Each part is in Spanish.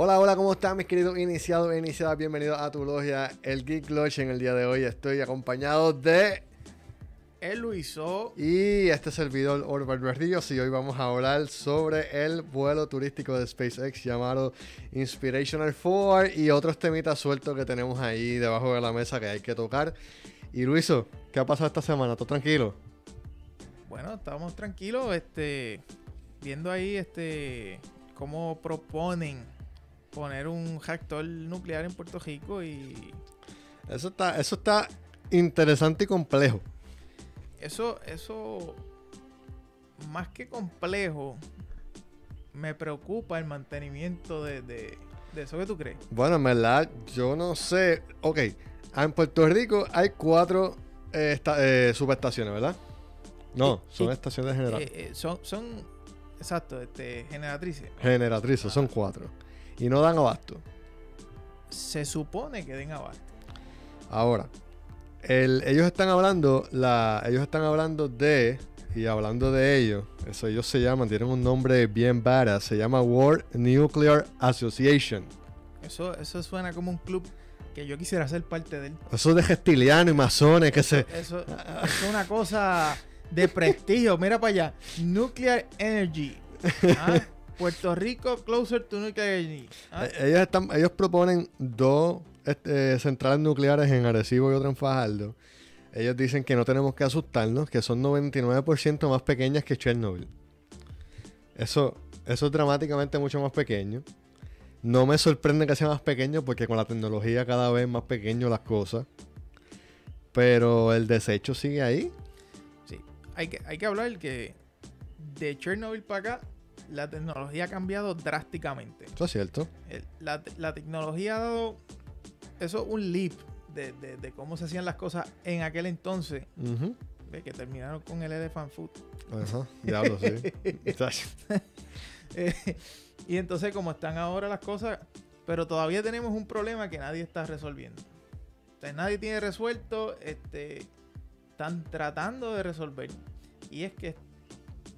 Hola, hola, ¿cómo están mis queridos iniciados e iniciadas? Bienvenidos a tu logia, el Geek Lodge. En el día de hoy estoy acompañado de... El Luiso. Y este servidor Orval Berríos y hoy vamos a hablar sobre el vuelo turístico de SpaceX llamado Inspirational 4 y otros temitas sueltos que tenemos ahí debajo de la mesa que hay que tocar. Y Luiso, ¿qué ha pasado esta semana? ¿Todo tranquilo? Bueno, estábamos tranquilos, este, viendo ahí, este, cómo proponen poner un reactor nuclear en Puerto Rico y Eso está, eso está interesante y complejo. eso, eso, más que complejo, me preocupa el mantenimiento de, de, de eso que tú crees. Bueno, en verdad, yo no sé. Ok, en Puerto Rico hay cuatro eh, esta- eh, subestaciones, ¿verdad? No, Y- son y- estaciones general- Eh, eh, son, son, exacto, este, generatrices. generatrices, son cuatro. Y no dan abasto. Se supone que den abasto. Ahora, el- ellos están hablando, la, ellos están hablando de, y hablando de ellos, eso ellos se llaman, tienen un nombre bien badass, se llama World Nuclear Association. Eso, eso suena como un club que yo quisiera ser parte de él. Eso de gestilianos y masones que se... Eso, eso es una cosa de prestigio. Mira para allá. Nuclear Energy. Ah, Puerto Rico closer to nuclear energy. Ah, Eh, Ellos, están, ellos proponen dos este, centrales nucleares en Arecibo y otra en Fajardo. Ellos dicen que no tenemos que asustarnos, que son 99% más pequeñas que Chernobyl. Eso, eso es dramáticamente mucho más pequeño. No me sorprende que sea más pequeño porque con la tecnología cada vez más pequeño las cosas. Pero el desecho sigue ahí. sí. Hay que, hay que hablar que de Chernobyl para acá, la tecnología ha cambiado drásticamente. Eso es cierto. La, te- la tecnología ha dado eso un leap de, de- de cómo se hacían las cosas en aquel entonces. Ve, Que terminaron con el elephant food. Ajá. Diablo, sí. Eh, y entonces como están ahora las cosas, pero todavía tenemos un problema que nadie está resolviendo. O sea, nadie tiene resuelto, este, están tratando de resolver. Y es que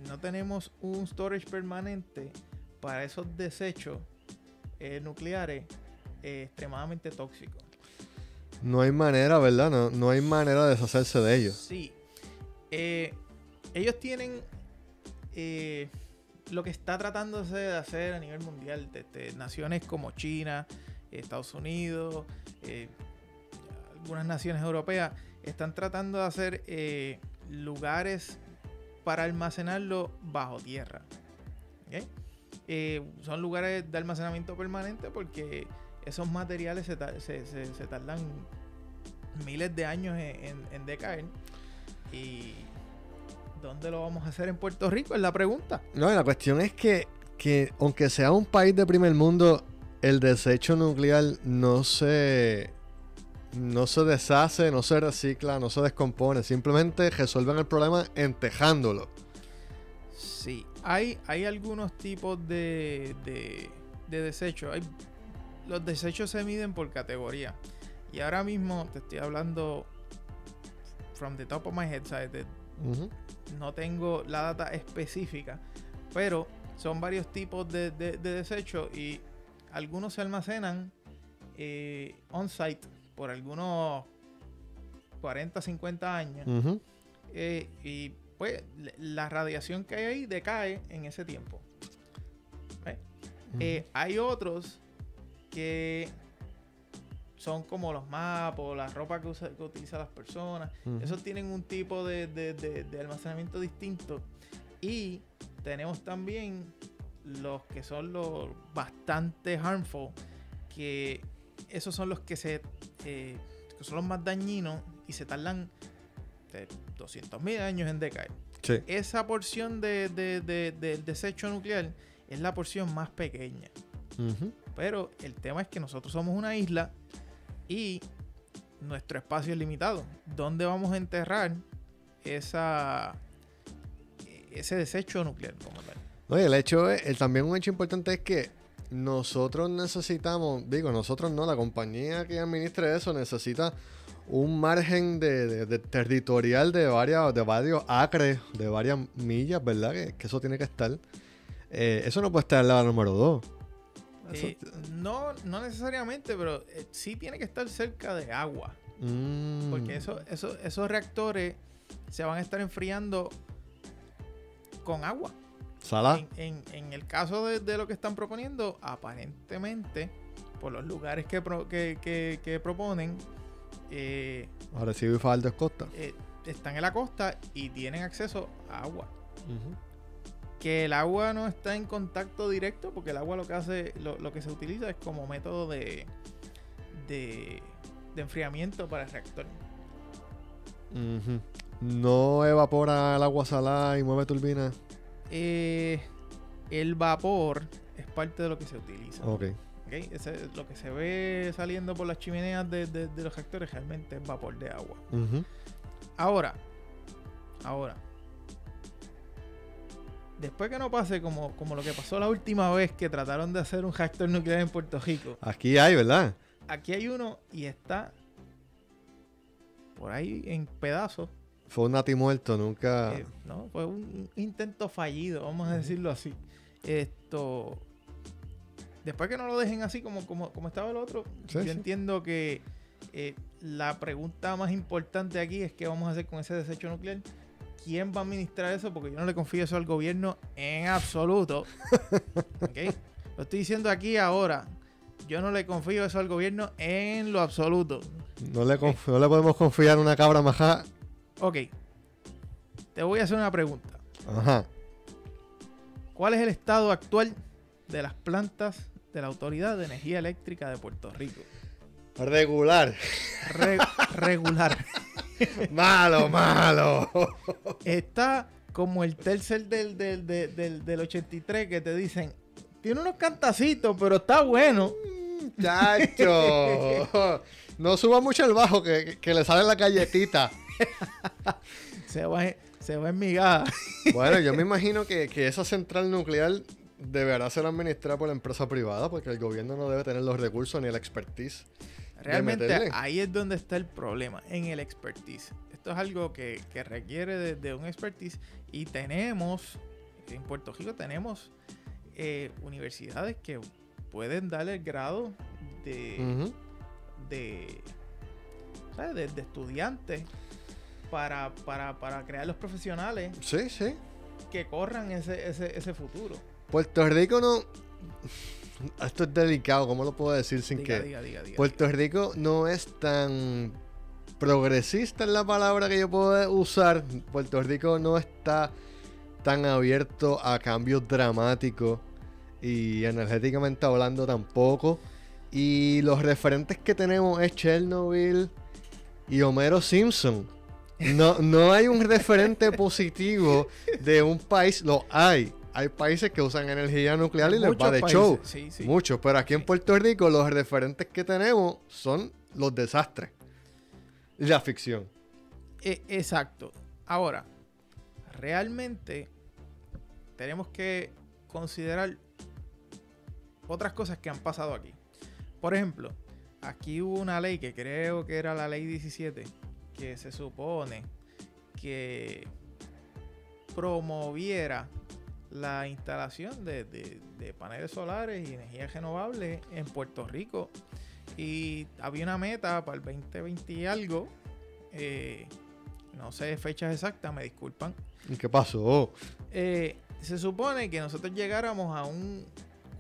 no tenemos un storage permanente para esos desechos eh, nucleares eh, extremadamente tóxicos. No hay manera, ¿verdad? No, no hay manera de deshacerse de ellos. Sí. Eh, ellos tienen lo que está tratándose de hacer a nivel mundial, desde naciones como China, Estados Unidos, algunas naciones europeas, están tratando de hacer lugares para almacenarlo bajo tierra. Eh, son lugares de almacenamiento permanente porque esos materiales se, ta- se- se- se tardan miles de años en, en- decaer. ¿Y dónde lo vamos a hacer en Puerto Rico? Es la pregunta. No, la cuestión es que, que aunque sea un país de primer mundo, el desecho nuclear no se, no se deshace, no se recicla, no se descompone. Simplemente resuelven el problema entejándolo. Sí, hay, hay algunos tipos de, de, de desechos. Hay, los desechos se miden por categoría. Y ahora mismo te estoy hablando from the top of my head, ¿sabes? De- no tengo la data específica, pero son varios tipos de, de, de desechos y algunos se almacenan eh, on-site por algunos 40, 50 años. Eh, y pues la radiación que hay ahí decae en ese tiempo. Eh, hay otros que son como los mapas, la ropa que, usa- que utilizan las personas. Esos tienen un tipo de, de- de- de almacenamiento distinto. Y tenemos también los que son los bastante harmful, que esos son los que se eh, que son los más dañinos y se tardan 200.000 años en decaer. Sí. Esa porción de, de- de- del desecho nuclear es la porción más pequeña. Pero el tema es que nosotros somos una isla y nuestro espacio es limitado. ¿Dónde vamos a enterrar esa ese desecho nuclear como tal? No, el hecho es, el- también un hecho importante es que nosotros necesitamos, digo, nosotros no, la compañía que administre eso necesita un margen de, de- de territorial de varias, de varios acres, de varias millas, ¿verdad? Que, que eso tiene que estar. Eh, eso no puede estar en la número 2. Eso- Eh, no, no necesariamente, pero eh, sí tiene que estar cerca de agua. Mm. Porque eso, eso, esos reactores se van a estar enfriando con agua. Salá. En, en- en el caso de, de lo que están proponiendo, aparentemente, por los lugares que, pro- que, que- que proponen, eh, Arecibo y Faldo es costa. eh, están en la costa y tienen acceso a agua. Que el agua no está en contacto directo, porque el agua lo que hace, lo, lo que se utiliza es como método de, de, de enfriamiento para el reactor. No evapora el agua salada y mueve turbina. Eh, el vapor es parte de lo que se utiliza. Ok. ¿ok? Ese- lo que se ve saliendo por las chimeneas de, de- de los reactores realmente es vapor de agua. Ahora, ahora, después que no pase como, como lo que pasó la última vez que trataron de hacer un reactor nuclear en Puerto Rico, Aquí hay, ¿verdad? aquí hay uno y está por ahí en pedazos. Fue un nati muerto, nunca. Eh, no, fue un intento fallido, vamos a decirlo así. Esto. Después que no lo dejen así como, como, como estaba el otro, Sí, yo sí. entiendo que eh, la pregunta más importante aquí es qué vamos a hacer con ese desecho nuclear. ¿Quién va a administrar eso? Porque yo no le confío eso al gobierno en absoluto. ¿Ok? Lo estoy diciendo aquí ahora. Yo no le confío eso al gobierno en lo absoluto. No, le conf- no le podemos confiar una cabra majá. Ok. Te voy a hacer una pregunta. Ajá. ¿Cuál es el estado actual de las plantas de la Autoridad de Energía Eléctrica de Puerto Rico? Regular. Re- regular. malo, malo. Está como el tercer del, del, del, del, del 83 que te dicen, tiene unos cantacitos, pero está bueno. Chacho. No suba mucho el bajo que, que le sale la galletita. Se va, se va en migaja. Bueno, yo me imagino que, que esa central nuclear deberá ser administrada por la empresa privada porque el gobierno no debe tener los recursos ni el expertise. Realmente ahí es donde está el problema, en el expertise. Esto es algo que, que requiere de, de un expertise y tenemos, en Puerto Rico tenemos eh, universidades que pueden darle el grado de, Ujú. de, ¿sabes? de, de estudiantes para, para, para crear los profesionales Sí, sí. que corran ese, ese, ese futuro. Puerto Rico no. Esto es delicado, ¿cómo lo puedo decir sin Diga, que.? diga, diga, diga, Puerto Rico no es tan progresista en la palabra que yo puedo usar. Puerto Rico no está tan abierto a cambios dramáticos y energéticamente hablando tampoco. Y los referentes que tenemos es Chernobyl y Homero Simpson. No, no hay un referente positivo de un país. Lo hay. Hay países que usan energía nuclear y les Muchos va de países, show. sí, sí. Muchos, pero aquí en. Puerto Rico los referentes que tenemos son los desastres. La ficción. E- exacto. Ahora, realmente tenemos que considerar otras cosas que han pasado aquí. Por ejemplo, aquí hubo una ley que creo que era la ley 17, que se supone que promoviera la instalación de, de- de paneles solares y energía renovable en Puerto Rico. Y había una meta para el 2020 y algo. eh, no sé fechas exactas, me disculpan. ¿Y qué pasó? Eh, se supone que nosotros llegáramos a un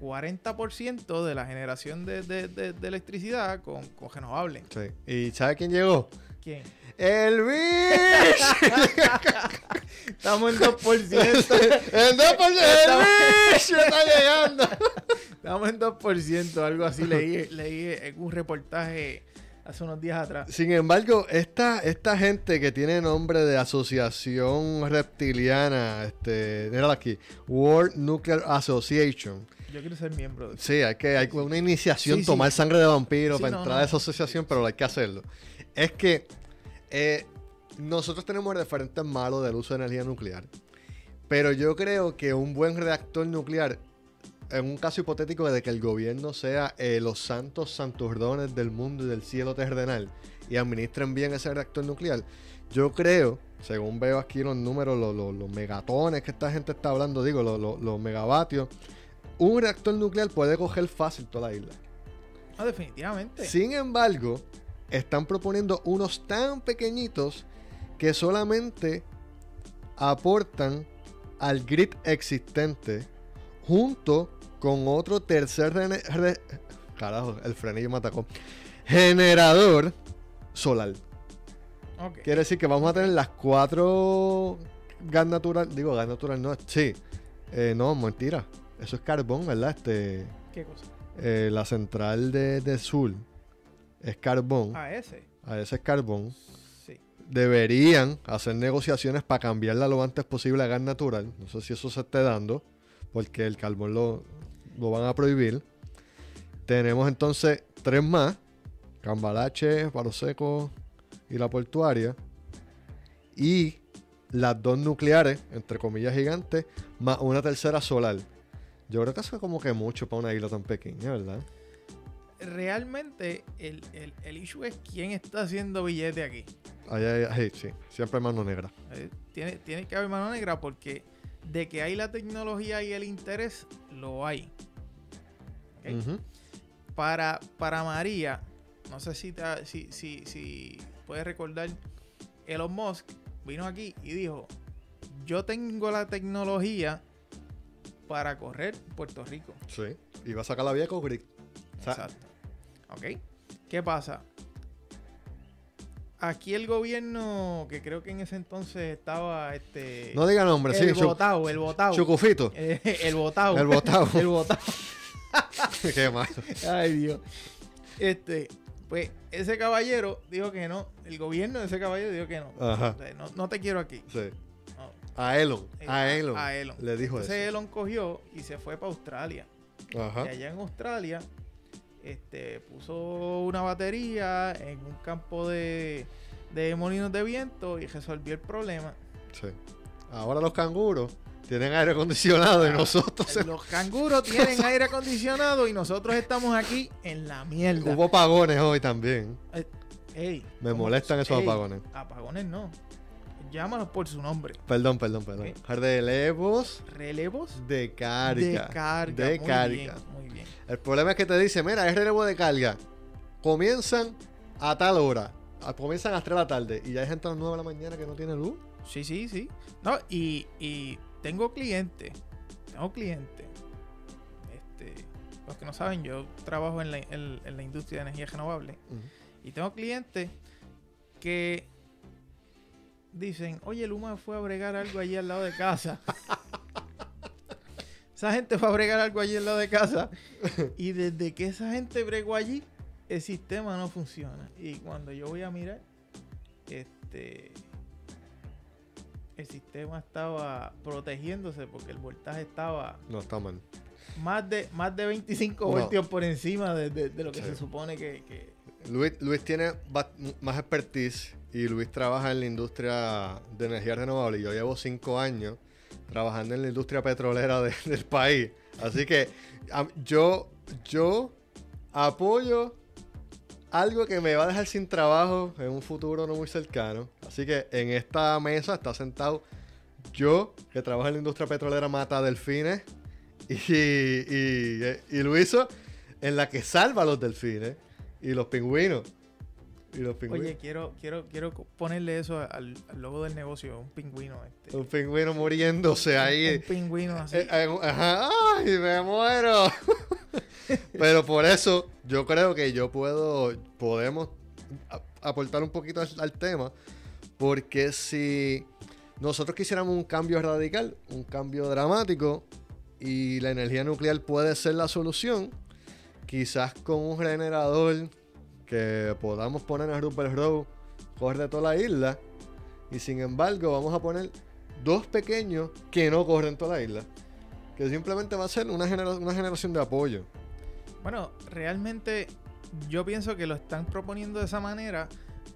40% de la generación de, de- de- de electricidad con, con renovable. Sí. ¿Y sabe quién llegó? ¿Quién? ¡El bicho! Estamos en 2%. ¡El 2%! ¡El bicho está llegando! Estamos en 2%, algo así leí, leí en un reportaje hace unos días atrás. Sin embargo, esta, esta gente que tiene nombre de asociación reptiliana, este, mírala aquí, World Nuclear Association. Yo quiero ser miembro de Sí, hay que hay una iniciación, Sí, sí. tomar sangre de vampiro Sí, para no, entrar no. a esa asociación, pero hay que hacerlo. Es que eh, nosotros tenemos referentes malos del uso de energía nuclear, pero yo creo que un buen reactor nuclear, en un caso hipotético de que el gobierno sea eh, los santos santurrones del mundo y del cielo terrenal y administren bien ese reactor nuclear, yo creo, según veo aquí los números, los, los- los megatones que esta gente está hablando, digo, los, megavatios, un reactor nuclear puede coger fácil toda la isla. No, definitivamente. Sin embargo, están proponiendo unos tan pequeñitos que solamente aportan al grid existente junto con otro tercer carajo, el frenillo me atacó. Generador solar. Ok. Quiere decir que vamos a tener las cuatro gas natural, digo gas natural no, sí. Eh, no, mentira. Eso es carbón, ¿verdad? Este ¿Qué cosa? eh, la central de, de sur es carbón. Ah, ese. A ese es carbón. Sí. Deberían hacer negociaciones para cambiarla lo antes posible a gas natural. No sé si eso se esté dando, porque el carbón lo, lo van a prohibir. Tenemos entonces tres más: Cambalache, Palo Seco y la portuaria. Y las dos nucleares, entre comillas gigantes, más una tercera solar. Yo creo que eso es como que mucho para una isla tan pequeña, ¿verdad? Realmente, el, el, el issue es quién está haciendo billete aquí. Ahí, ahí, ahí, sí, siempre mano negra. Eh, Tiene, tiene que haber mano negra porque de que hay la tecnología y el interés, lo hay. para, para María, no sé si, te- si, si, si puedes recordar, Elon Musk vino aquí y dijo, yo tengo la tecnología para correr Puerto Rico. Sí. Y va a sacar la vía con grid. O sea, Exacto. ¿Ok? ¿Qué pasa? Aquí el gobierno, que creo que en ese entonces estaba este... No diga nombre, sí. el votado, el votado. Chucufito. Eh, el votado. El votado. el votado. Qué malo. Ay, Dios. Este, pues ese caballero dijo que no. El gobierno de ese caballero dijo que no. Ajá. O sea, No, no te quiero aquí. Sí. No. A Elon. Eh, A Elon. a Elon. Le dijo Entonces eso. Elon cogió y se fue para Australia. Ajá. Y allá en Australia, este, puso una batería en un campo de, de molinos de viento y resolvió el problema. Sí. Ahora los canguros tienen aire acondicionado y Ah, nosotros Los canguros tienen aire acondicionado y nosotros estamos aquí en la mierda. hubo apagones hoy también. Ey, Me molestan esos Ey, apagones. Apagones no. Llámalos por su nombre. Perdón, perdón, perdón. Relevos Relevos de carga. de carga. De muy carga. Bien, muy bien. El problema es que te dice, mira, es relevo de carga. Comienzan a tal hora. A- Comienzan a las 3 de la tarde. Y ya hay gente a las 9 de la mañana que no tiene luz. Sí, sí, sí. No, y, y tengo clientes. Tengo clientes. Este, los que no saben, yo trabajo en la, en- en la industria de energía renovable. Y tengo clientes que dicen, oye, Luma fue a bregar algo allí al lado de casa. esa gente fue a bregar algo allí al lado de casa. Y desde que esa gente bregó allí, el sistema no funciona. Y cuando yo voy a mirar, este el sistema estaba protegiéndose porque el voltaje estaba No, está mal. más de, más de 25 No. voltios por encima de, de- de lo que Sí. se supone que- que, Luis, Luis tiene más expertise y Luis trabaja en la industria de energía renovable. y Yo llevo cinco años trabajando en la industria petrolera de- del país. Así que yo, yo apoyo algo que me va a dejar sin trabajo en un futuro no muy cercano. Así que en esta mesa está sentado yo, que trabajo en la industria petrolera Mata Delfines, y, y, y Luiso, en la que salva a los delfines y los pingüinos. Y los pingüinos. Oye, quiero, quiero, quiero ponerle eso al, al logo del negocio, un pingüino. Este, un pingüino muriéndose ahí. Un pingüino así. Eh, eh, ajá, ¡Ay, me muero! Pero por eso yo creo que yo puedo, podemos aportar un poquito al, al tema, porque si nosotros quisiéramos un cambio radical, un cambio dramático, y la energía nuclear puede ser la solución, quizás con un generador que podamos poner en Rupert Road, corre toda la isla, y sin embargo vamos a poner dos pequeños que no corren toda la isla. Que simplemente va a ser una, genera- una generación de apoyo. Bueno, realmente yo pienso que lo están proponiendo de esa manera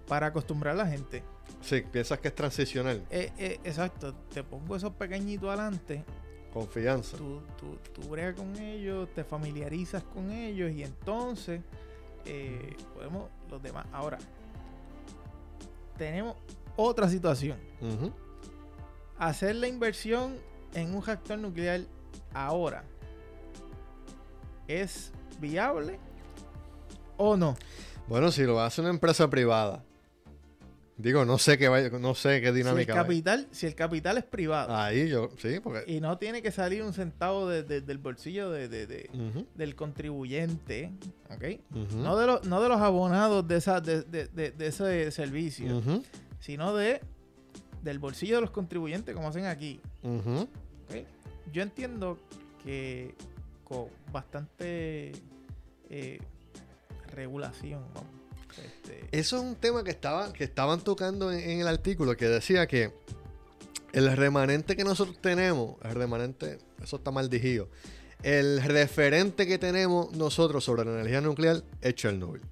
para acostumbrar a la gente. Sí, piensas que es transicional. Eh, eh, exacto, te pongo esos pequeñitos adelante, Confianza. tú, tú, tú bregas con ellos, te familiarizas con ellos y entonces eh, podemos los demás. Ahora, tenemos otra situación. Hacer la inversión en un reactor nuclear ahora es viable o no. Bueno, si lo hace una empresa privada. Digo, no sé qué vaya, no sé qué Si el, dinámica. capital, si el capital es privado Ahí yo, sí, porque. y no tiene que salir un centavo de- de- del bolsillo de- del contribuyente, ¿ok? No, de los, no de los abonados de, esa, de, de- de- de ese servicio, sino de del bolsillo de los contribuyentes, como hacen aquí. ujú. ¿ok? Yo entiendo que con bastante eh, regulación, vamos, este, Eso es un tema que, estaba, que estaban tocando en, el artículo que decía que el remanente que nosotros tenemos, el remanente, eso está mal dijido, el referente que tenemos nosotros sobre la energía nuclear es Chernobyl.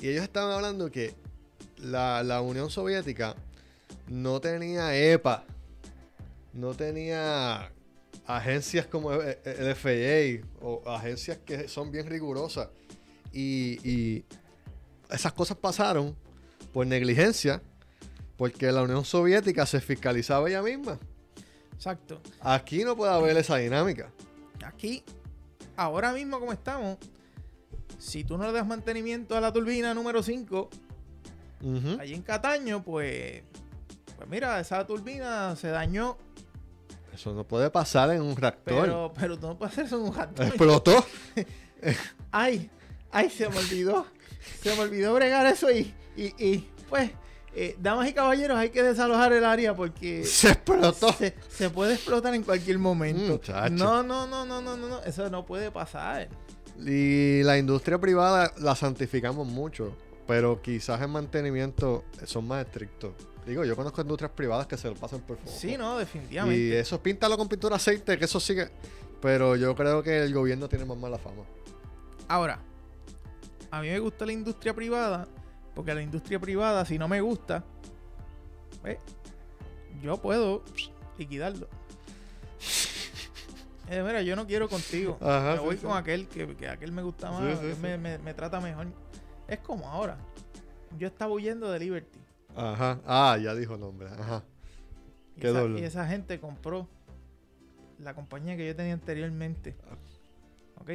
Y ellos estaban hablando que la, la Unión Soviética no tenía EPA, no tenía agencias como el FAA o agencias que son bien rigurosas. Y esas cosas pasaron por negligencia, porque la Unión Soviética se fiscalizaba ella misma. exacto. Aquí no puede haber esa dinámica. Aquí, ahora mismo como estamos, si tú no le das mantenimiento a la turbina número 5, Ujú. allí en Cataño, pues, pues mira, esa turbina se dañó, Eso no puede pasar en un reactor. pero, pero tú no puedes hacer eso en un jardín. Explotó. Ay, ay, se me olvidó. Se me olvidó bregar eso y, y, y, pues, eh, damas y caballeros, hay que desalojar el área porque Se explotó. se, se puede explotar en cualquier momento. Muchacho. No, no, no, no, no, no, no, eso no puede pasar. Y la industria privada la santificamos mucho, pero quizás en mantenimiento son más estrictos. Digo, yo conozco industrias privadas que se lo pasan por favor. Sí, no, Y definitivamente. eso píntalo con pintura aceite, que eso sigue. Pero yo creo que el gobierno tiene más mala fama. Ahora, a mí me gusta la industria privada, porque la industria privada, si no me gusta, pues, yo puedo liquidarlo. Eh, mira, yo no quiero contigo. Ajá, me sí, voy sí. con aquel que, que aquel me gusta más, Sí, que. Me, me- me trata mejor. Es como ahora. Yo estaba huyendo de Liberty. Ajá. Ah, ya dijo nombre. Ajá. Y Qué esa, y esa gente compró la compañía que yo tenía anteriormente. ¿Ok?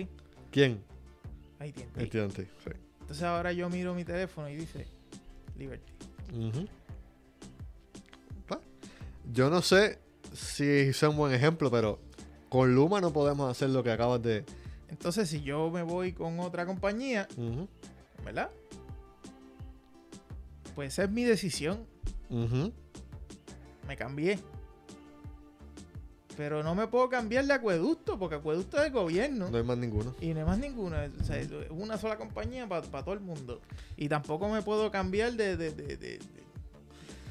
¿Quién? AT&T. AT&T, sí. Entonces ahora yo miro mi teléfono y dice Liberty. Pa. Yo no sé si sea un buen ejemplo, pero con Luma no podemos hacer lo que acabas de. Entonces si yo me voy con otra compañía, ¿verdad? Pues esa es mi decisión. Me cambié. Pero no me puedo cambiar de acueducto, porque acueducto es del gobierno. No hay más ninguno. Y no hay más ninguno. O sea, es una sola compañía para todo el mundo. Y tampoco me puedo cambiar de, de, de, de- de-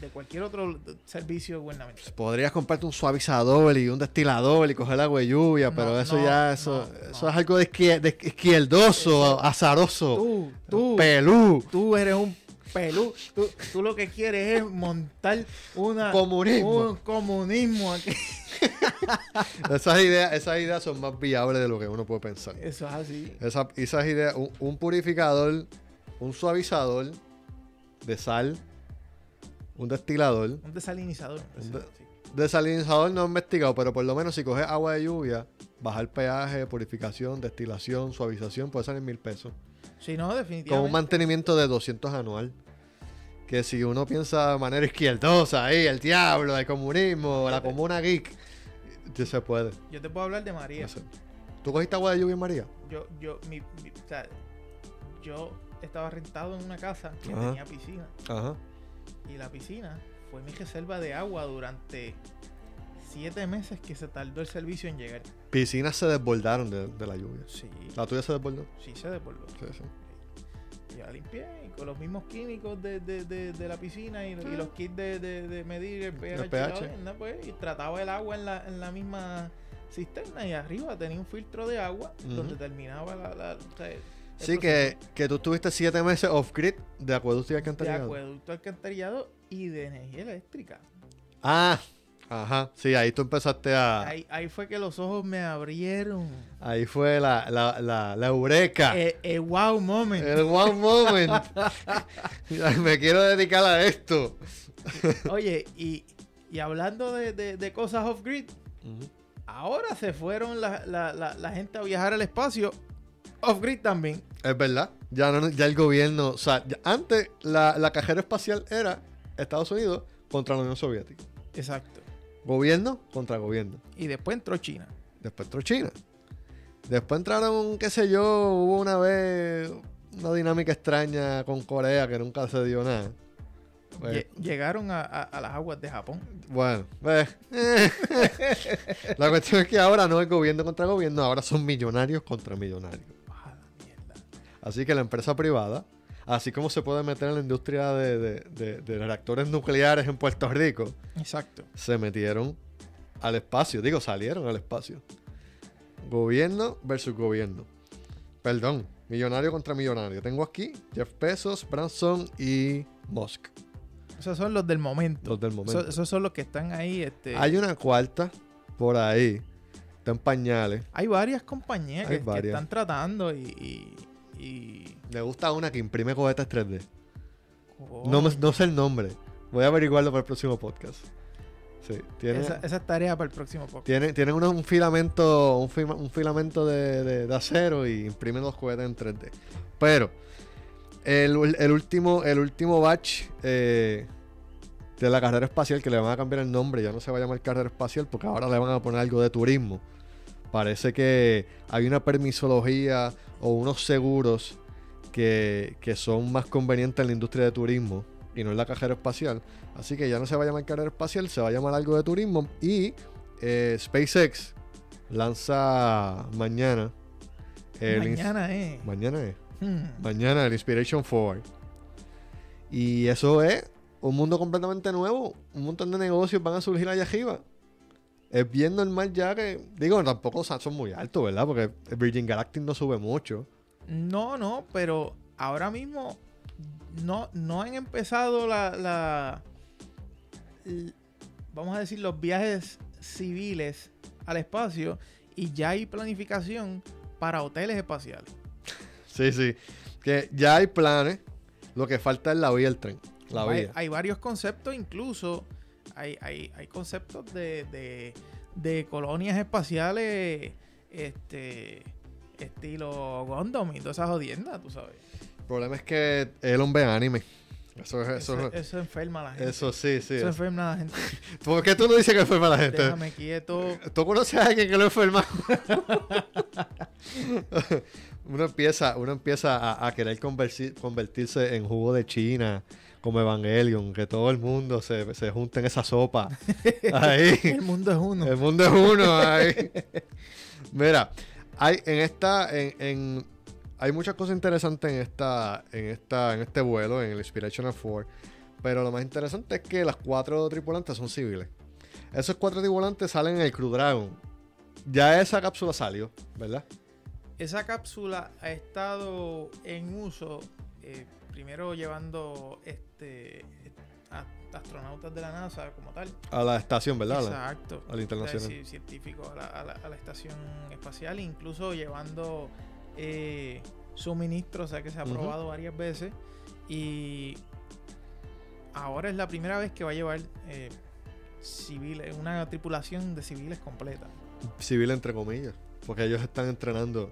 de cualquier otro servicio gubernamental. Podrías comprarte un suavizador y un destilador y coger agua de lluvia, No, pero eso no, ya, eso, no, eso es algo de, izquier- de izquierdoso, azaroso, Tú, tú, pelú, tú eres un pelú. Tú, tú lo que quieres es montar una, comunismo. un comunismo aquí. Esas ideas, esas ideas son más viables de lo que uno puede pensar. Eso es así. Esa- esas ideas, un, un purificador, un suavizador de sal, un destilador, Un desalinizador. Un de- Sí. desalinizador no he investigado, pero por lo menos si coges agua de lluvia, bajar peaje, purificación, destilación, suavización, puede salir mil pesos. Sí, no, Con un definitivamente. mantenimiento de 200 anual. Que si uno piensa de manera izquierdosa, ahí, el diablo, el comunismo, la comuna geek, se puede. Yo te puedo hablar de María. no sé. ¿Tú cogiste agua de lluvia, María? Yo, yo, mi, mi- o sea, yo estaba rentado en una casa que Ajá. tenía piscina. Ajá. Y la piscina fue mi reserva de agua durante siete meses que se tardó el servicio en llegar. Piscinas se desbordaron de, de la lluvia. Sí, ¿La tuya se desbordó? sí se desbordó. Sí, sí. Y la limpié y con los mismos químicos de, de, de, de la piscina y, y los kits de, de, de medir el pH, y la pues, y trataba el agua en la, en la misma cisterna y arriba tenía un filtro de agua donde terminaba la... la- o sea, el Sí, que, que tú tuviste siete meses off-grid de acueducto y de alcantarillado. acueducto alcantarillado y de energía eléctrica. Ah, ajá. Sí, ahí tú empezaste a... Ahí, ahí fue que los ojos me abrieron. Ahí fue la, la, la, la eureka. Eh, eh, wow moment. El one moment. Me quiero dedicar a esto. Oye, y, y hablando de, de- de cosas off-grid, ahora se fueron la, la- la- la gente a viajar al espacio Off-grid también. Es verdad. Ya, no, ya el gobierno. O sea, ya- antes la, la cajera espacial era Estados Unidos contra la Unión Soviética. Exacto. Gobierno contra gobierno. Y después entró China. Después entró China. Después entraron, qué sé yo, hubo una vez una dinámica extraña con Corea que nunca se dio nada. Pues, Lle- Llegaron a, a- a las aguas de Japón. bueno, pues, eh. la cuestión es que ahora no es gobierno contra gobierno, ahora son millonarios contra millonarios. Ah. Así que la empresa privada, así como se puede meter en la industria de, de- de- de reactores nucleares en Puerto Rico, Exacto. se metieron al espacio. Digo, salieron al espacio. Gobierno versus gobierno. Perdón, millonario contra millonario. Tengo aquí Jeff Bezos, Branson y Musk. Esos son los del momento. Los del momento. Eso- esos son los que están ahí. Este, Hay una cuarta por ahí. Está en pañales. hay varias compañías Hay que, están tratando y. y, y- Me gusta una que imprime cohetes 3D. Oh, No, no sé el nombre. Voy a averiguarlo para el próximo podcast. Sí, tiene, esa, esa es tarea para el próximo podcast. tiene, tienen unos- un filamento, un, fila- un filamento de, de- de acero y imprimen los cohetes en 3D. Pero el, el último, el último batch eh, de la carrera espacial, que le van a cambiar el nombre, ya no se va a llamar carrera espacial, porque ahora le van a poner algo de turismo. Parece que hay una permisología o unos seguros que, que son más convenientes en la industria de turismo y no en la carrera espacial. Así que ya no se va a llamar carrera espacial, se va a llamar algo de turismo. Y eh, SpaceX lanza mañana. el Mañana, eh. Mañana es. Hmm. Mañana el Inspiration Forward. Y eso es un mundo completamente nuevo. Un montón de negocios van a surgir allá arriba. Es bien normal ya que. Digo, tampoco son muy altos, ¿verdad? Porque el Virgin Galactic no sube mucho. No, no, pero ahora mismo no, no han empezado la, la- vamos a decir, los viajes civiles al espacio y ya hay planificación para hoteles espaciales. Sí, sí. Que ya hay planes. Lo que falta es la vía del tren. La hay, vía. hay varios conceptos, incluso hay, hay, hay conceptos de, de- de colonias espaciales este estilo Gondom y todas esas jodiendas, tú sabes. El problema es que Elon ve anime. Eso es. Eso, Eso, eso enferma a la gente. eso sí, sí. Eso enferma a la gente. ¿Por qué tú no dices que enferma a la gente? Déjame quieto. ¿Tú conoces a alguien que lo enferma? uno empieza, uno empieza a, a querer convertirse en jugo de China, como Evangelion, que todo el mundo se, se junte en esa sopa. Ahí. El mundo es uno. El mundo es uno. Ahí. Mira, hay en esta, en, en- hay muchas cosas interesantes en esta, en esta, en este vuelo, en el Inspiration 4. Pero lo más interesante es que las cuatro tripulantes son civiles. Esos cuatro tripulantes salen en el Crew Dragon. Ya esa cápsula salió, ¿verdad? Esa cápsula ha estado en uso, eh, primero llevando este astronautas de la NASA como tal. A la estación, ¿verdad? Exacto. a la internacional. Científicos a la, a la- a la estación espacial, incluso llevando eh, suministros, o sea que se ha probado varias veces. Y ahora es la primera vez que va a llevar eh, civiles, una tripulación de civiles completa. Civil entre comillas. Porque ellos están entrenando.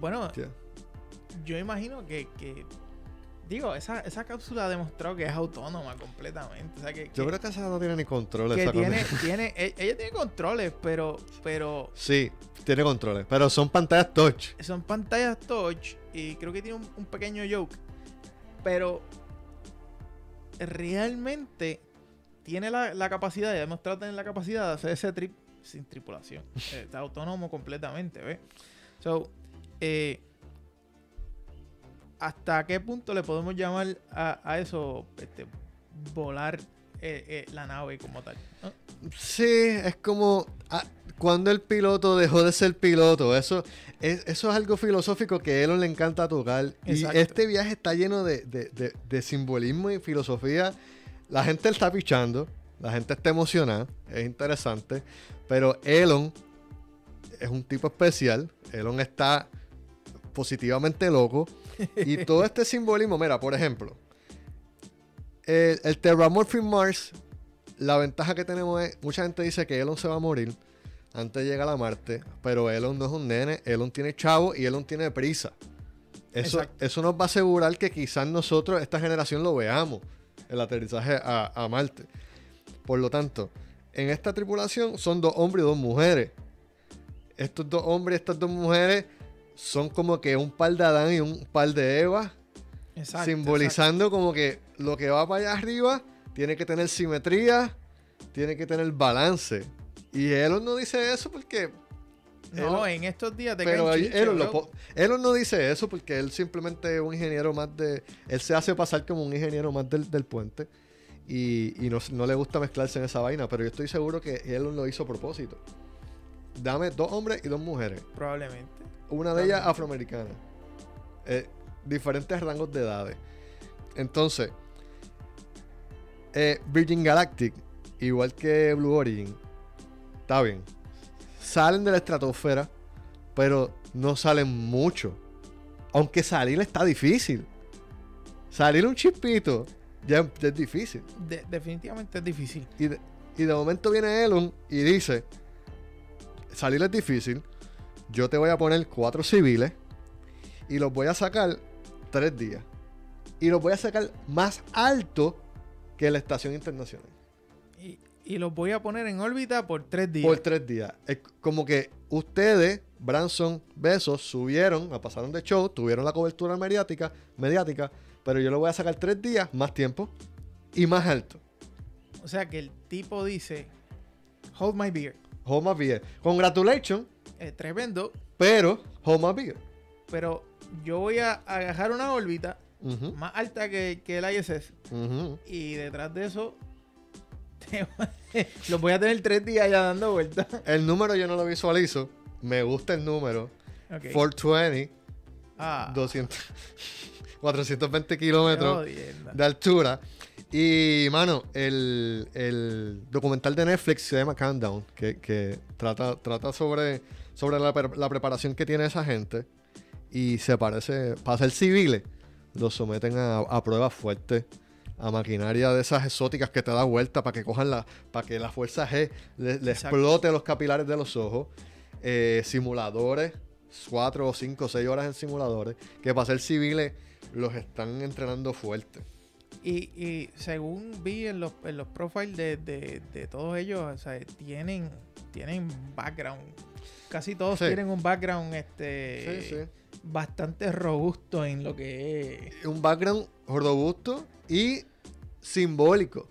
Bueno, Hostia. yo imagino que, que- digo, esa, esa cápsula ha demostrado que es autónoma completamente. O sea, que, Yo que- creo que esa no tiene ni control. que esa tiene, tiene, e- ella tiene controles, pero, pero Sí, tiene controles. Pero son pantallas touch. son pantallas touch y creo que tiene un, un pequeño joke. Pero realmente tiene la, la capacidad, y ha demostrado tener la capacidad de hacer ese trip sin tripulación. Eh, Está autónomo completamente, ¿ves? So, eh, ¿hasta qué punto le podemos llamar a, a eso este, volar eh, eh, la nave como tal? ¿no? Sí, es como ah, cuando el piloto dejó de ser piloto. Eso es, eso es algo filosófico que a Elon le encanta tocar. Exacto. Y este viaje está lleno de, de- de- de simbolismo y filosofía. La gente está pichando, la gente está emocionada, es interesante. Pero Elon es un tipo especial. Elon está positivamente loco. Y todo este simbolismo, mira, por ejemplo, el, el Terramorphing Mars, la ventaja que tenemos es, mucha gente dice que Elon se va a morir antes de llegar a Marte, pero Elon no es un nene, Elon tiene chavo y Elon tiene prisa. Eso, eso nos va a asegurar que quizás nosotros, esta generación, lo veamos, el aterrizaje a, a Marte. Por lo tanto, en esta tripulación son dos hombres y dos mujeres. Estos dos hombres y estas dos mujeres son como que un par de Adán y un par de Eva, Exacto. simbolizando como que lo que va para allá arriba tiene que tener simetría, tiene que tener balance. Y Elon no dice eso porque... No, Elon- en estos días te pero caen Elon, lo Elon no dice eso porque él simplemente es un ingeniero más de... Él se hace pasar como un ingeniero más del, del puente. Y, y no, no le gusta mezclarse en esa vaina. Pero yo estoy seguro que Elon lo hizo a propósito. Dame dos hombres y dos mujeres. Probablemente. Una de ellas afroamericana. Eh, diferentes rangos de edades. Entonces, eh, Virgin Galactic, igual que Blue Origin, está bien. Salen de la estratosfera, pero no salen mucho. Aunque salir está difícil. Salir un chispito ya, ya es difícil. De- definitivamente es difícil. Y de, y de momento viene Elon y dice, salir es difícil, yo te voy a poner cuatro civiles y los voy a sacar tres días. Y los voy a sacar más alto que la estación internacional. Y, y los voy a poner en órbita por tres días. Por tres días. Es como que ustedes, Branson, Besos, subieron, la pasaron de show, tuvieron la cobertura mediática, mediática, pero yo lo voy a sacar tres días, más tiempo y más alto. O sea que el tipo dice, hold my beer. Hold my beer. Congratulations, Eh, tremendo, pero hold my beer. pero yo voy a agarrar una órbita más alta que, que el ISS y detrás de eso los voy a tener tres días ya dando vueltas. El número yo no lo visualizo. Me gusta el número. Ok. 420, Ah, 200, 420 qué kilómetros de altura. Y, mano, el, el documental de Netflix se llama Countdown, que, que trata, trata sobre, sobre la, la preparación que tiene esa gente. Y se parece, para ser civiles, los someten a, a pruebas fuertes, a maquinaria de esas exóticas que te da vuelta para que cojan la, para que la fuerza G le, le explote los capilares de los ojos. Eh, simuladores, cuatro o cinco o seis horas en simuladores, que para ser civiles los están entrenando fuerte. Y, y según vi en los, en los profiles de, de- de todos ellos, o sea, tienen, tienen background. Casi todos Sí. tienen un background este Sí, sí. bastante robusto en lo que es. Un background robusto y simbólico.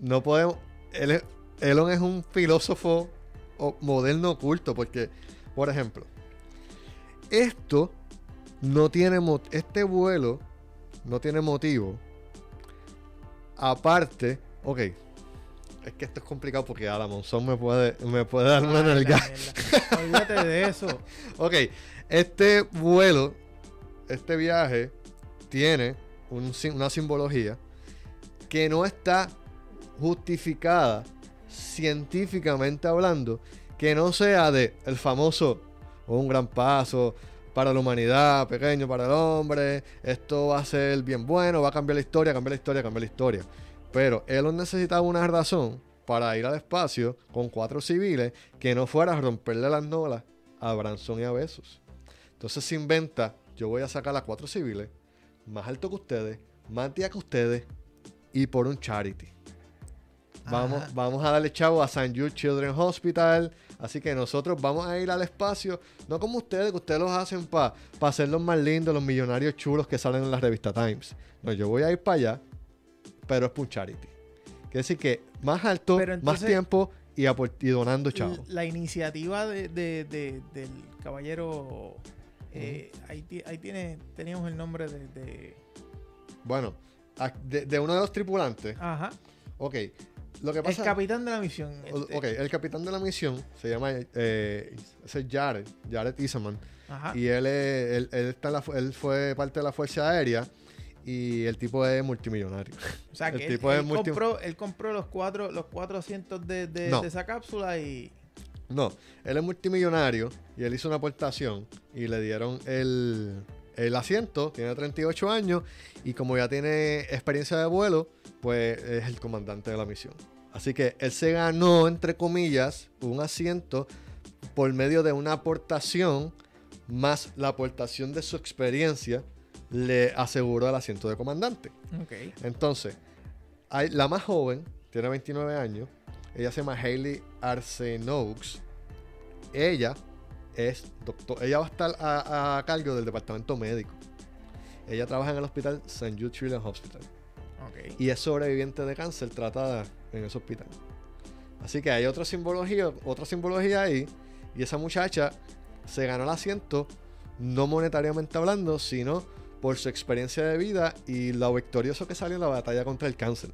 No podemos. él es- Elon es un filósofo moderno oculto, porque, por ejemplo, esto no tiene. Este vuelo no tiene motivo. Aparte, ok. Es que esto es complicado porque Adam Monzón me puede, me puede dar una la nalga. Olvídate de eso. Ok, este vuelo, este viaje, tiene un una simbología que no está justificada científicamente hablando, que no sea de el famoso un gran paso para la humanidad, pequeño para el hombre, esto va a ser bien bueno, va a cambiar la historia, cambiar la historia, cambiar la historia. Pero Elon necesitaba una razón para ir al espacio con cuatro civiles que no fuera a romperle las nolas a Branson y a Besos. Entonces se inventa, yo voy a sacar a cuatro civiles, más alto que ustedes, más día que ustedes, y por un charity. Vamos, Ajá. vamos a darle chavo a St. Jude Children's Hospital. Así que nosotros vamos a ir al espacio, no como ustedes, que ustedes los hacen para pa ser los más lindos, los millonarios chulos que salen en la revista Times. No, yo voy a ir para allá, pero es por un charity. Quiere decir que más alto, más tiempo y, donando chavo. La iniciativa de, de- de- del caballero. eh, ahí, ti- ahí tiene, teníamos el nombre de. de- Bueno, de, de uno de los tripulantes, ajá. ok. Lo que El capitán de la misión. este, Ok, el capitán de la misión se llama eh, es Jared, Jared Isaman. Ajá. Y él, es- él, él está en la él fue parte de la Fuerza Aérea y el tipo es multimillonario. o sea el que él, tipo es él multi- compró, él compró los cuatro, los cuatro asientos de, de- No. de esa cápsula y. No, él es multimillonario y él hizo una aportación y le dieron el, el asiento, tiene 38 años y como ya tiene experiencia de vuelo, pues es el comandante de la misión. Así que él se ganó, entre comillas, un asiento por medio de una aportación más la aportación de su experiencia le aseguró el asiento de comandante. Ok. Entonces, hay, la más joven, tiene 29 años, ella se llama Hailey Arsenaux. Ella es doctor, ella va a estar a, a cargo del departamento médico. Ella trabaja en el hospital St. Jude Children's Hospital y es sobreviviente de cáncer tratada en ese hospital. Así que hay otra simbología, otra simbología ahí, y esa muchacha se ganó el asiento no monetariamente hablando, sino por su experiencia de vida y lo victorioso que salió en la batalla contra el cáncer.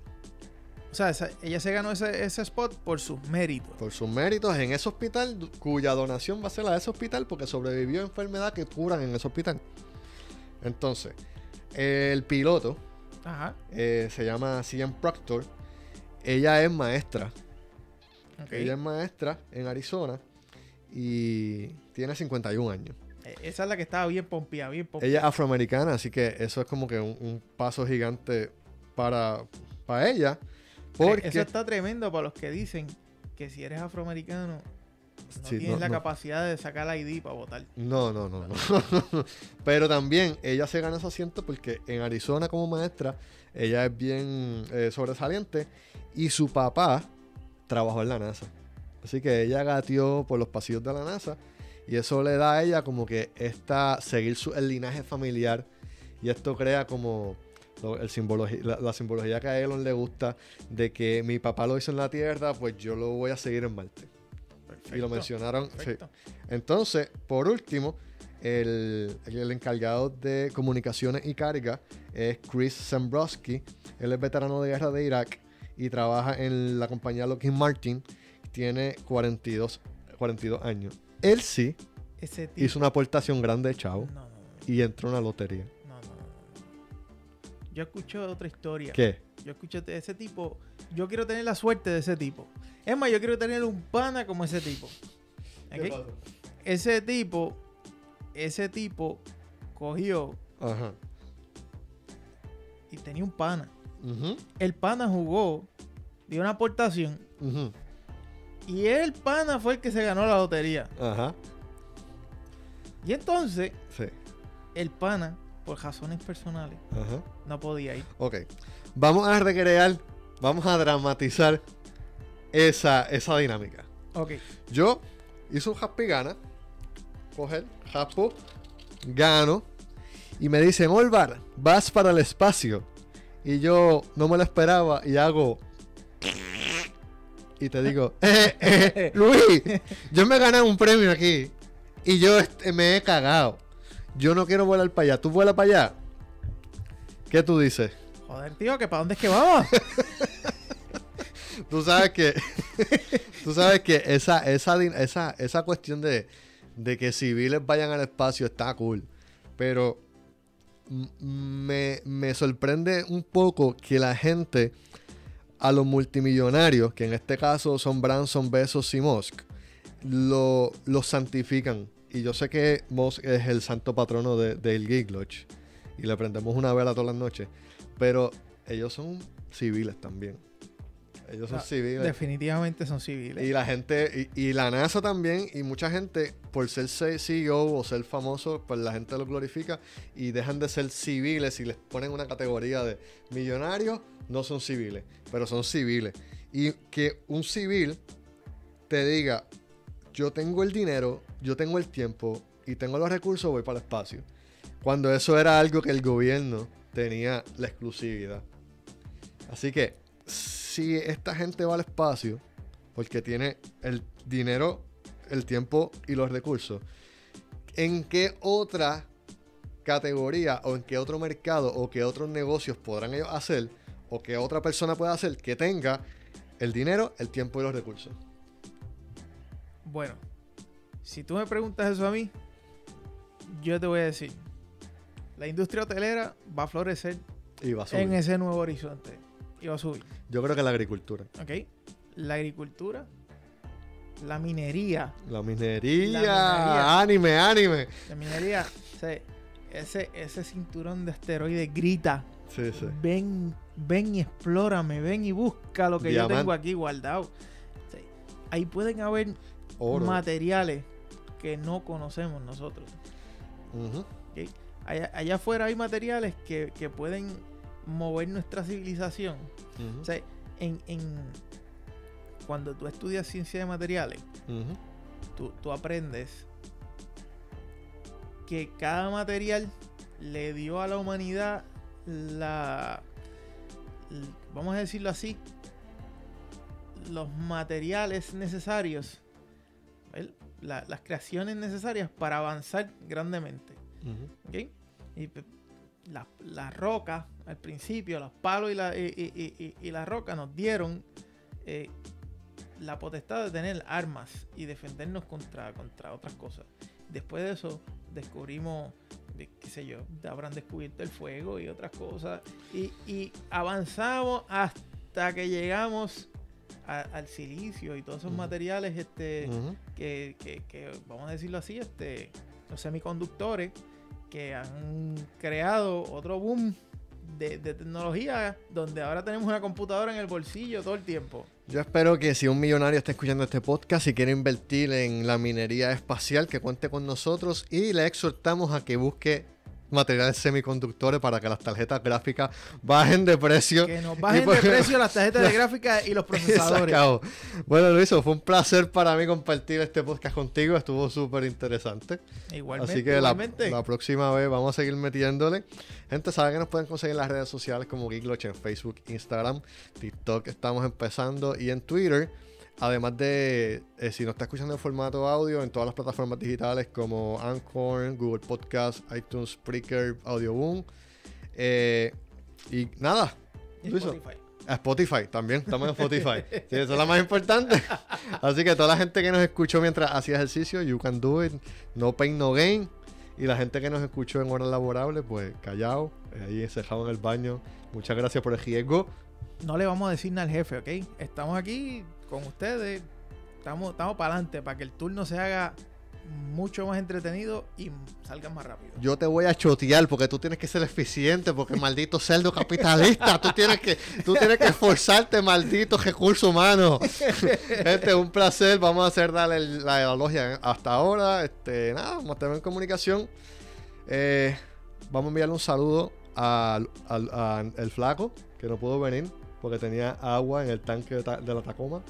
O sea, esa- ella se ganó ese, ese spot por sus méritos. Por sus méritos en ese hospital, cuya donación va a ser la de ese hospital porque sobrevivió a enfermedad que curan en ese hospital. Entonces, el piloto Ajá. eh, se llama Cian Proctor. Ella es maestra Ok. Ella es maestra en Arizona y tiene 51 años. Eh, Esa es la que estaba bien pompeada, bien pompeada. Ella es afroamericana, así que eso es como que un, un paso gigante para, para ella. Porque Eh, Eso está tremendo para los que dicen que si eres afroamericano no Sí, tienes no, la no. capacidad de sacar la ID para votar. No, no, no, no. Pero también ella se gana ese asiento porque en Arizona como maestra ella es bien eh, sobresaliente y su papá trabajó en la NASA. Así que ella gateó por los pasillos de la NASA y eso le da a ella como que esta seguir su, el linaje familiar y esto crea como lo- el simbologi- la, la simbología que a Elon le gusta de que mi papá lo hizo en la Tierra, pues yo lo voy a seguir en Marte. Perfecto. Y lo mencionaron. sí. Entonces, por último, el, el encargado de comunicaciones y carga es Chris Zambrowski. Él es veterano de guerra de Irak y trabaja en la compañía Lockheed Martin. Tiene 42, 42 años. Él sí Ese hizo una aportación grande, chavo, No, no, no, y entró en la lotería. Yo escucho otra historia. ¿Qué? Yo escucho de ese tipo. Yo quiero tener la suerte de ese tipo. Es más, yo quiero tener un pana como ese tipo. ¿Ok? Ese tipo, ese tipo cogió Ajá. y tenía un pana. Ujú, El pana jugó, dio una aportación ujú. y el pana fue el que se ganó la lotería. Ajá. Y entonces, Sí. el pana, por razones personales, Ajá. no podía ir. Ok. Vamos a recrear, vamos a dramatizar esa, esa dinámica. Ok. Yo hice un happy gana. Coger, jaspo, gano. Y me dicen, Olvar, vas para el espacio. Y yo no me lo esperaba y hago. Y te digo, eh, eh, Luis, yo me gané un premio aquí. Y yo me he cagado. Yo no quiero volar para allá. ¿Tú vuelas para allá? ¿Qué tú dices? Joder, tío, que para dónde es que vamos. Tú sabes que. tú sabes que esa, esa, esa, esa cuestión de, de que civiles vayan al espacio está cool. Pero me, me sorprende un poco que la gente, a los multimillonarios, que en este caso son Branson, Bezos y Musk, lo, los santifican. Y yo sé que Musk es el santo patrono de- del Geek Lodge. Y le prendemos una vela todas las noches. Pero ellos son civiles también. Ellos son Ah, civiles. Definitivamente son civiles. Y la gente, y, y la NASA también, y mucha gente, por ser CEO o ser famoso, pues la gente lo glorifica y dejan de ser civiles y les ponen una categoría de millonarios, no son civiles, pero son civiles. Y que un civil te diga, yo tengo el dinero, yo tengo el tiempo y tengo los recursos, voy para el espacio. Cuando eso era algo que el gobierno tenía la exclusividad. Así que si esta gente va al espacio, porque tiene el dinero, el tiempo y los recursos, ¿en qué otra categoría o en qué otro mercado o qué otros negocios podrán ellos hacer o qué otra persona puede hacer que tenga el dinero, el tiempo y los recursos? Bueno, si tú me preguntas eso a mí, yo te voy a decir, la industria hotelera va a florecer Y va a subir. en ese nuevo horizonte y va a subir, Yo creo que la agricultura, ¿ok? La agricultura, la minería, la minería, minería. anime, anime. la minería, se- ese, ese cinturón de asteroides grita, Sí, sí. ven, ven y explórame, ven y busca lo que Diamante. yo tengo aquí guardado. Sí, Ahí pueden haber oro. materiales que no conocemos nosotros. Allá, allá afuera hay materiales que, que pueden mover nuestra civilización. O sea, en, en- cuando tú estudias ciencia de materiales, tú, tú aprendes que cada material le dio a la humanidad la, vamos a decirlo así, los materiales necesarios, ¿vel? La- las creaciones necesarias para avanzar grandemente. Y pe- la, la roca, al principio, los palos y la, y, y- y- la roca nos dieron eh, la potestad de tener armas y defendernos contra, contra otras cosas. Después de eso, descubrimos, de- qué sé yo, habrán descubierto el fuego y otras cosas. Y, y avanzamos hasta que llegamos a- al silicio y todos esos materiales este. Que, que- vamos a decirlo así, este, los semiconductores que han creado otro boom de tecnología donde ahora tenemos una computadora en el bolsillo todo el tiempo. Yo espero que si un millonario está escuchando este podcast y quiere invertir en la minería espacial, que cuente con nosotros y le exhortamos a que busque materiales semiconductores para que las tarjetas gráficas bajen de precio. Que nos bajen pues- de precio las tarjetas de gráfica y los procesadores. Bueno, Luis, fue un placer para mí compartir este podcast contigo. Estuvo súper interesante. Igualmente, Así que la, igualmente. la próxima vez vamos a seguir metiéndole. Gente, sabe que nos pueden conseguir en las redes sociales como Geekloch en Facebook, Instagram, TikTok. Estamos empezando y en Twitter. Además de, eh, si nos está escuchando en formato audio, en todas las plataformas digitales como Anchor, Google Podcast, iTunes, Spreaker, Audioboom. Eh, y nada, Y Spotify. a Spotify también, estamos en Spotify. Sí, eso es lo más importante. Así que toda la gente que nos escuchó mientras hacía ejercicio, you can do it, no pain, no gain. Y la gente que nos escuchó en horas laborables, pues callado, ahí encerrado en el baño. Muchas gracias por el riesgo. No le vamos a decir nada al jefe, ¿ok? Estamos aquí con ustedes. Estamos, estamos para adelante para que el turno se haga mucho más entretenido y salga más rápido. Yo te voy a chotear porque tú tienes que ser eficiente, porque maldito cerdo capitalista, tú tienes que, tú tienes que esforzarte, maldito recurso humano. Este, un placer, vamos a hacer darle la elogia hasta ahora. Este, nada, vamos a tener en comunicación. Eh, vamos a enviarle un saludo al, a el flaco, que no pudo venir porque tenía agua en el tanque de, ta- de la Tacoma.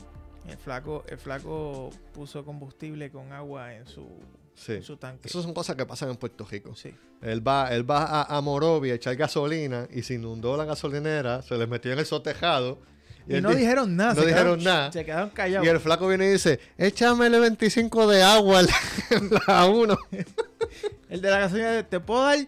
El flaco, el flaco puso combustible con agua en su, Sí. en su tanque. Esas son cosas que pasan en Puerto Rico. Sí. Él va, él va a, a Morovia a echar gasolina y se inundó la gasolinera, se les metió en el sotejado. Y, no di- dijeron nada. no dijeron quedaron- nada. Se quedaron callados. Y el flaco viene y dice, échamele 25 de agua la- la 1. El de la gasolina, te puedo dar,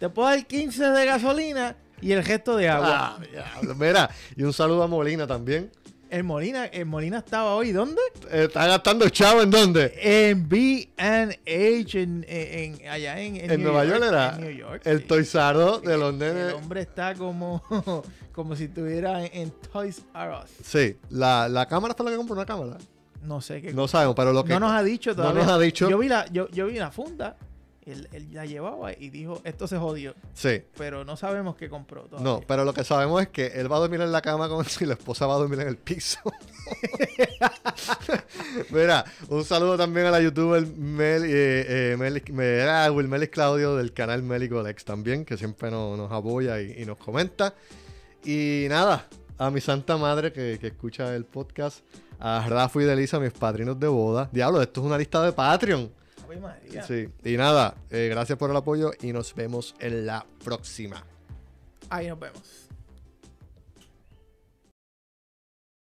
te puedo dar 15 de gasolina y el gesto de agua. Ah. Mira, y un saludo a Molina también. El Molina, el Molina estaba hoy, ¿dónde? Eh, ¿Está gastando chavo en dónde? En B&H, en, en- en- allá en, En Nueva York era En New York, El sí. toizaro de los El nenes. hombre está como, como si estuviera en, Toys R Us. Sí, la, la cámara fue la que compró una cámara. No sé qué. No sabemos, pero lo que... no nos ha dicho no todavía. nos ha dicho. Yo vi la, yo, yo vi la funda, él, él la llevaba y dijo, esto se jodió. Sí. Pero no sabemos qué compró todavía. No, pero lo que sabemos es que él va a dormir en la cama con y la esposa va a dormir en el piso. Mira, un saludo también a la youtuber Mel, eh, eh, Meli- me- ah, Wilmelis Claudio del canal Melico Lex también, que siempre nos, nos apoya y, y nos comenta. Y nada, a mi santa madre que, que escucha el podcast, a Rafa y Delisa, mis padrinos de boda. Diablo, esto es una lista de Patreon. María. Sí, y nada, eh, gracias por el apoyo y nos vemos en la próxima. Ahí nos vemos.